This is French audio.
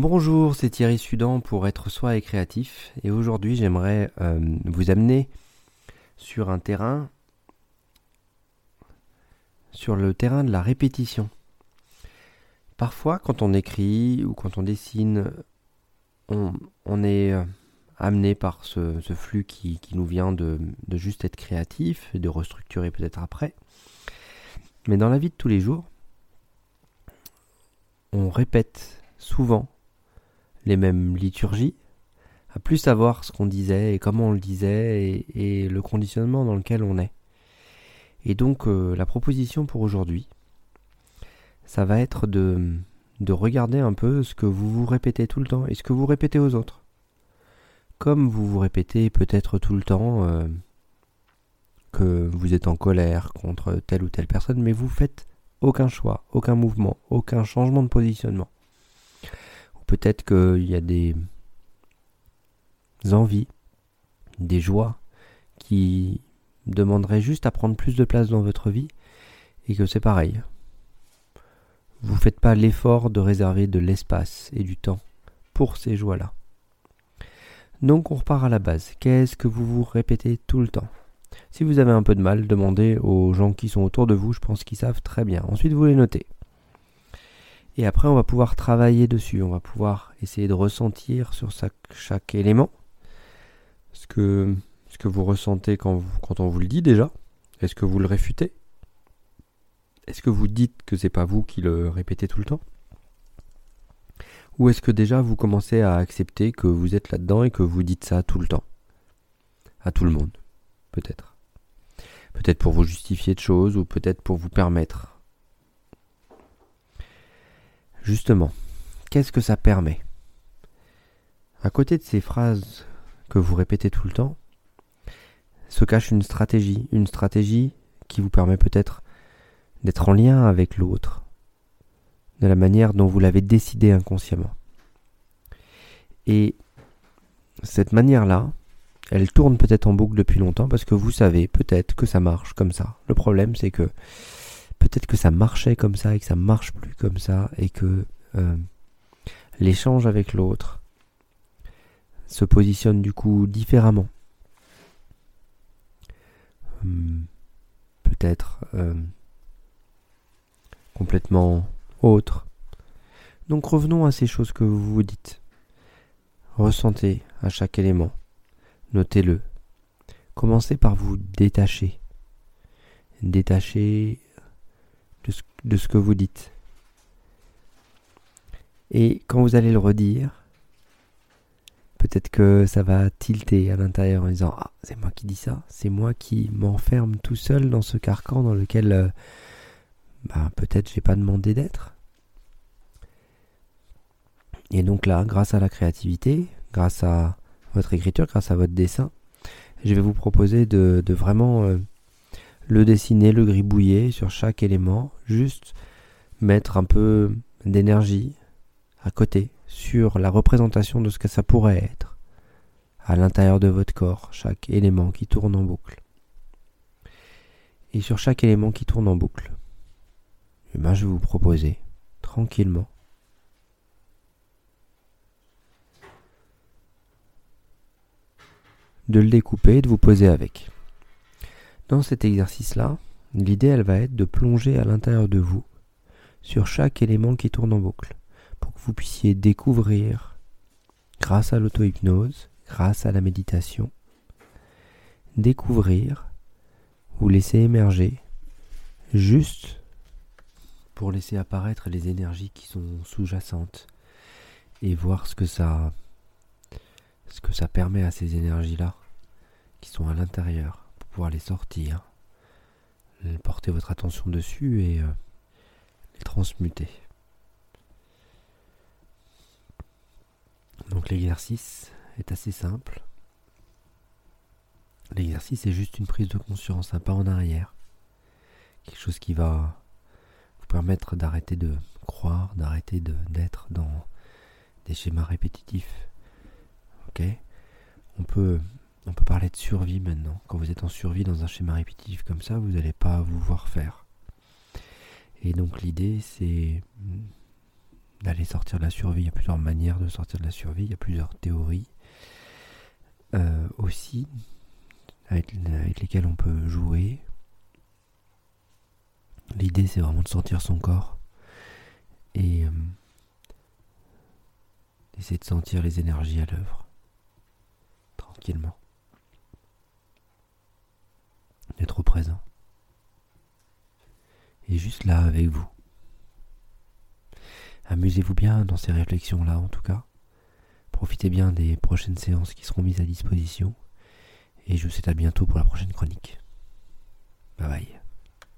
Bonjour, c'est Thierry Sudan pour être soi et créatif et aujourd'hui j'aimerais euh, vous amener sur un terrain, sur le terrain de la répétition. Parfois quand on écrit ou quand on dessine, on, est euh, amené par ce, flux qui, nous vient de, de juste être créatif et de restructurer peut-être après. Mais dans la vie de tous les jours, on répète souvent les mêmes liturgies, à plus savoir ce qu'on disait et comment on le disait et, le conditionnement dans lequel on est. Et donc euh, la proposition pour aujourd'hui, ça va être de, de regarder un peu ce que vous vous répétez tout le temps et ce que vous répétez aux autres. Comme vous vous répétez peut-être tout le temps euh, que vous êtes en colère contre telle ou telle personne, mais vous faites aucun choix, aucun mouvement, aucun changement de positionnement peut-être qu'il y a des envies, des joies qui demanderaient juste à prendre plus de place dans votre vie et que c'est pareil. Vous ne faites pas l'effort de réserver de l'espace et du temps pour ces joies-là. Donc on repart à la base. Qu'est-ce que vous vous répétez tout le temps? Si vous avez un peu de mal, demandez aux gens qui sont autour de vous, je pense qu'ils savent très bien. Ensuite vous les notez. Et après, on va pouvoir travailler dessus. On va pouvoir essayer de ressentir sur chaque, élément ce que, ce que vous ressentez quand, quand on vous le dit déjà. Est-ce que vous le réfutez? Est-ce que vous dites que c'est pas vous qui le répétez tout le temps? Ou est-ce que déjà vous commencez à accepter que vous êtes là-dedans et que vous dites ça tout le temps? À tout le monde, peut-être. Peut-être pour vous justifier de choses ou peut-être pour vous permettre Justement, qu'est-ce que ça permet? À côté de ces phrases que vous répétez tout le temps, se cache une stratégie, une stratégie qui vous permet peut-être d'être en lien avec l'autre, de la manière dont vous l'avez décidé inconsciemment. Et cette manière-là, elle tourne peut-être en boucle depuis longtemps parce que vous savez peut-être que ça marche comme ça. Le problème, c'est que peut-être que ça marchait comme ça et que ça marche plus comme ça et que euh, l'échange avec l'autre se positionne du coup différemment. Hum, peut-être euh, complètement autre. Donc revenons à ces choses que vous vous dites. Ressentez à chaque élément. Notez-le. Commencez par vous détacher. Détacher de ce, que vous dites. Et quand vous allez le redire, peut-être que ça va tilter à l'intérieur en disant Ah, c'est moi qui dis ça, c'est moi qui m'enferme tout seul dans ce carcan dans lequel euh, bah, peut-être j'ai pas demandé d'être. Et donc là, grâce à la créativité, grâce à votre écriture, grâce à votre dessin, je vais vous proposer de, vraiment euh, le dessiner, le gribouiller sur chaque élément, juste mettre un peu d'énergie à côté sur la représentation de ce que ça pourrait être à l'intérieur de votre corps, chaque élément qui tourne en boucle. Et sur chaque élément qui tourne en boucle, eh ben, je vous proposer tranquillement de le découper et de vous poser avec. Dans cet exercice-là, l'idée elle va être de plonger à l'intérieur de vous sur chaque élément qui tourne en boucle pour que vous puissiez découvrir grâce à l'auto-hypnose, grâce à la méditation, découvrir ou laisser émerger juste pour laisser apparaître les énergies qui sont sous-jacentes et voir ce que ça ce que ça permet à ces énergies-là qui sont à l'intérieur les sortir, porter votre attention dessus et euh, les transmuter. Donc l'exercice est assez simple. L'exercice est juste une prise de conscience, un pas en arrière. Quelque chose qui va vous permettre d'arrêter de croire, d'arrêter d'être dans des schémas répétitifs. Ok? On peut on peut parler de survie maintenant. Quand vous êtes en survie dans un schéma répétitif comme ça, vous n'allez pas vous voir faire. Et donc l'idée, c'est d'aller sortir de la survie. Il y a plusieurs manières de sortir de la survie, il y a plusieurs théories euh, aussi avec, lesquelles on peut jouer. L'idée c'est vraiment de sentir son corps et euh, essayer de sentir les énergies à l'œuvre tranquillement. D'être présent. Juste là avec vous. Amusez-vous bien dans ces réflexions-là en tout cas. Profitez bien des prochaines séances qui seront mises à disposition. Et je vous souhaite à bientôt pour la prochaine chronique. Bye bye.